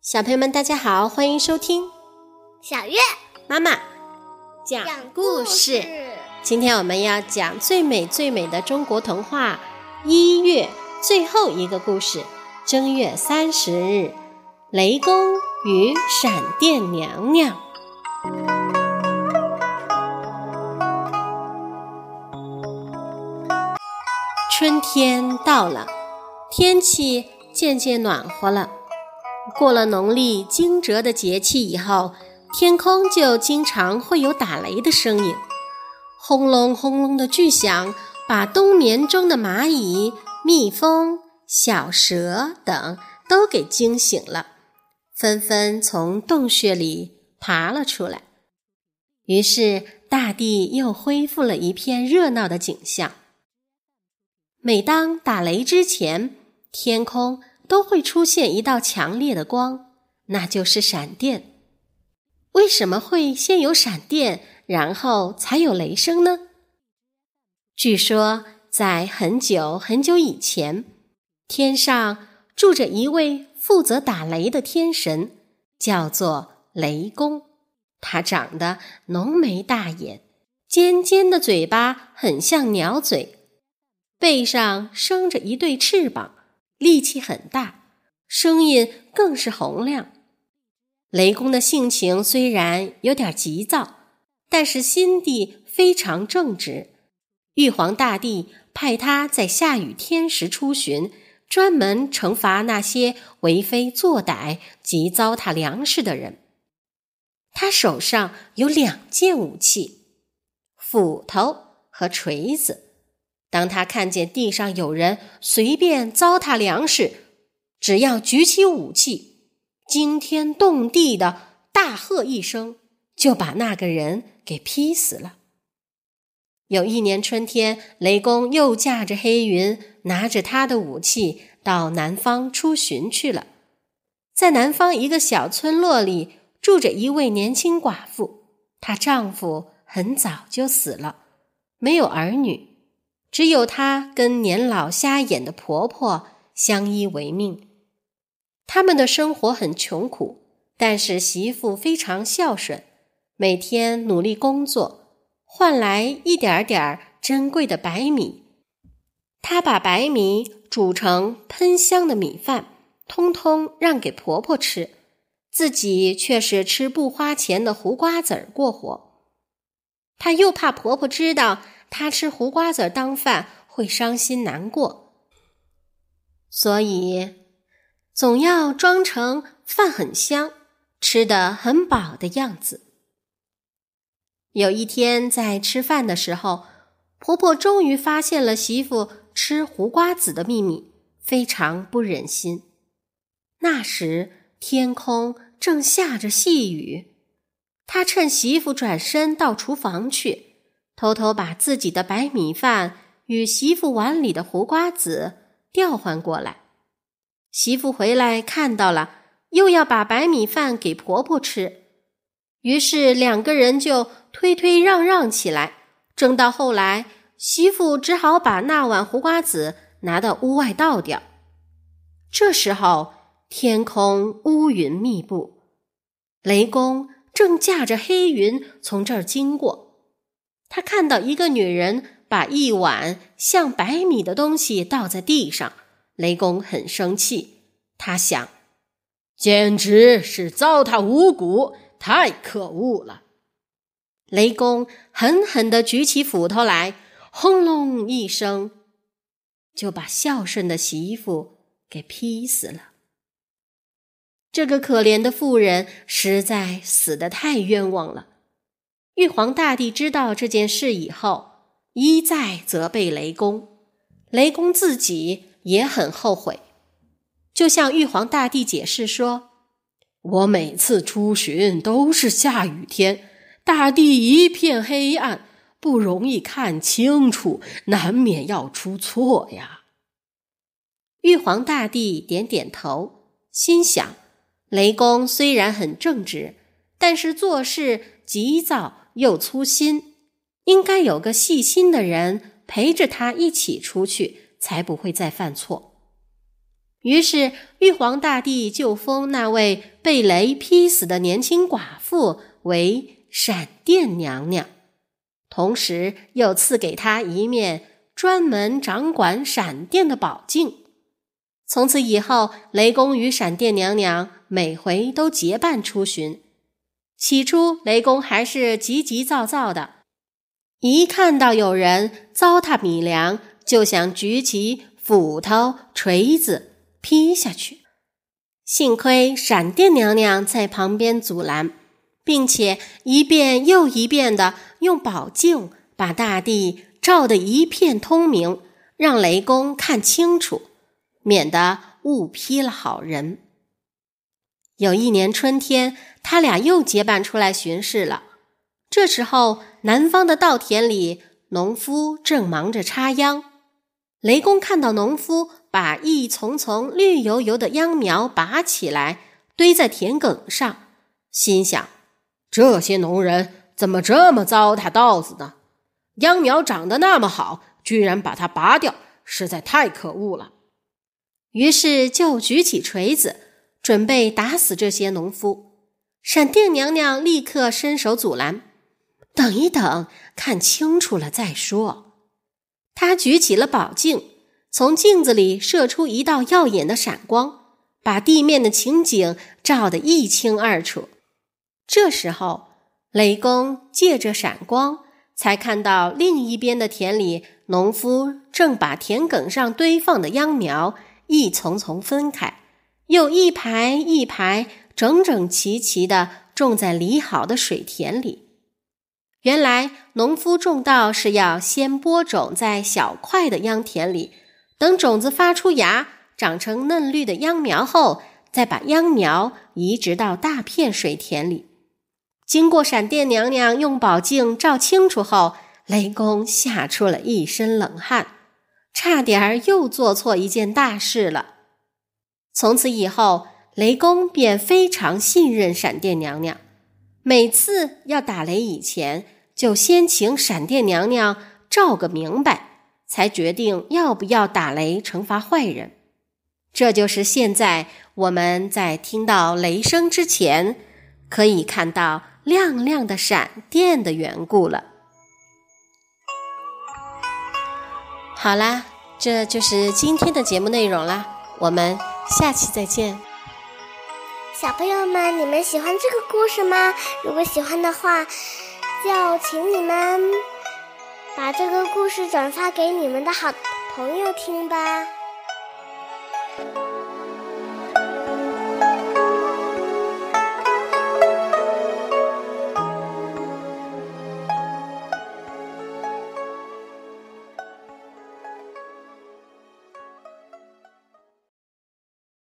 小朋友们，大家好，欢迎收听小月妈妈讲故事。今天我们要讲最美最美的中国童话一月最后一个故事——正月三十日，雷公与闪电娘娘。春天到了，天气渐渐暖和了。过了农历惊蛰的节气以后，天空就经常会有打雷的声音，轰隆轰隆的巨响把冬眠中的蚂蚁、蜜蜂、小蛇等都给惊醒了，纷纷从洞穴里爬了出来。于是，大地又恢复了一片热闹的景象。每当打雷之前，天空都会出现一道强烈的光，那就是闪电。为什么会先有闪电，然后才有雷声呢？据说，在很久很久以前，天上住着一位负责打雷的天神，叫做雷公。他长得浓眉大眼，尖尖的嘴巴很像鸟嘴。背上生着一对翅膀，力气很大，声音更是洪亮。雷公的性情虽然有点急躁，但是心地非常正直。玉皇大帝派他在下雨天时出巡，专门惩罚那些为非作歹及糟蹋粮食的人。他手上有两件武器：斧头和锤子。当他看见地上有人随便糟蹋粮食，只要举起武器，惊天动地的大喝一声，就把那个人给劈死了。有一年春天，雷公又驾着黑云，拿着他的武器到南方出巡去了。在南方一个小村落里，住着一位年轻寡妇，她丈夫很早就死了，没有儿女。只有她跟年老瞎眼的婆婆相依为命，他们的生活很穷苦，但是媳妇非常孝顺，每天努力工作，换来一点点珍贵的白米。她把白米煮成喷香的米饭，通通让给婆婆吃，自己却是吃不花钱的胡瓜子儿过活。她又怕婆婆知道。他吃胡瓜子当饭会伤心难过，所以总要装成饭很香、吃得很饱的样子。有一天在吃饭的时候，婆婆终于发现了媳妇吃胡瓜子的秘密，非常不忍心。那时天空正下着细雨，她趁媳妇转身到厨房去。偷偷把自己的白米饭与媳妇碗里的胡瓜子调换过来，媳妇回来看到了，又要把白米饭给婆婆吃，于是两个人就推推让让起来。争到后来，媳妇只好把那碗胡瓜子拿到屋外倒掉。这时候，天空乌云密布，雷公正驾着黑云从这儿经过。他看到一个女人把一碗像白米的东西倒在地上，雷公很生气。他想，简直是糟蹋五谷，太可恶了。雷公狠狠地举起斧头来，轰隆一声，就把孝顺的媳妇给劈死了。这个可怜的妇人实在死得太冤枉了。玉皇大帝知道这件事以后，一再责备雷公，雷公自己也很后悔，就向玉皇大帝解释说：“我每次出巡都是下雨天，大地一片黑暗，不容易看清楚，难免要出错呀。”玉皇大帝点点头，心想：雷公虽然很正直，但是做事急躁。又粗心，应该有个细心的人陪着他一起出去，才不会再犯错。于是玉皇大帝就封那位被雷劈死的年轻寡妇为闪电娘娘，同时又赐给她一面专门掌管闪电的宝镜。从此以后，雷公与闪电娘娘每回都结伴出巡。起初，雷公还是急急躁躁的，一看到有人糟蹋米粮，就想举起斧头、锤子。劈下去，幸亏闪电娘娘在旁边阻拦，并且一遍又一遍的用宝镜把大地照得一片通明，让雷公看清楚，免得误劈了好人。有一年春天，他俩又结伴出来巡视了。这时候，南方的稻田里，农夫正忙着插秧。雷公看到农夫。把一丛丛绿油油的秧苗拔起来，堆在田埂上，心想：这些农人怎么这么糟蹋稻子呢？秧苗长得那么好，居然把它拔掉，实在太可恶了。于是就举起锤子，准备打死这些农夫。闪电娘娘立刻伸手阻拦：“等一等，看清楚了再说。”她举起了宝镜。从镜子里射出一道耀眼的闪光，把地面的情景照得一清二楚。这时候，雷公借着闪光，才看到另一边的田里，农夫正把田埂上堆放的秧苗一丛丛分开，又一排一排整整齐齐地种在理好的水田里。原来，农夫种稻是要先播种在小块的秧田里。等种子发出芽，长成嫩绿的秧苗后，再把秧苗移植到大片水田里。经过闪电娘娘用宝镜照清楚后，雷公吓出了一身冷汗，差点儿又做错一件大事了。从此以后，雷公便非常信任闪电娘娘，每次要打雷以前，就先请闪电娘娘照个明白。才决定要不要打雷惩罚坏人，这就是现在我们在听到雷声之前，可以看到亮亮的闪电的缘故了。好啦，这就是今天的节目内容啦，我们下期再见。小朋友们，你们喜欢这个故事吗？如果喜欢的话，就请你们。把这个故事转发给你们的好朋友听吧。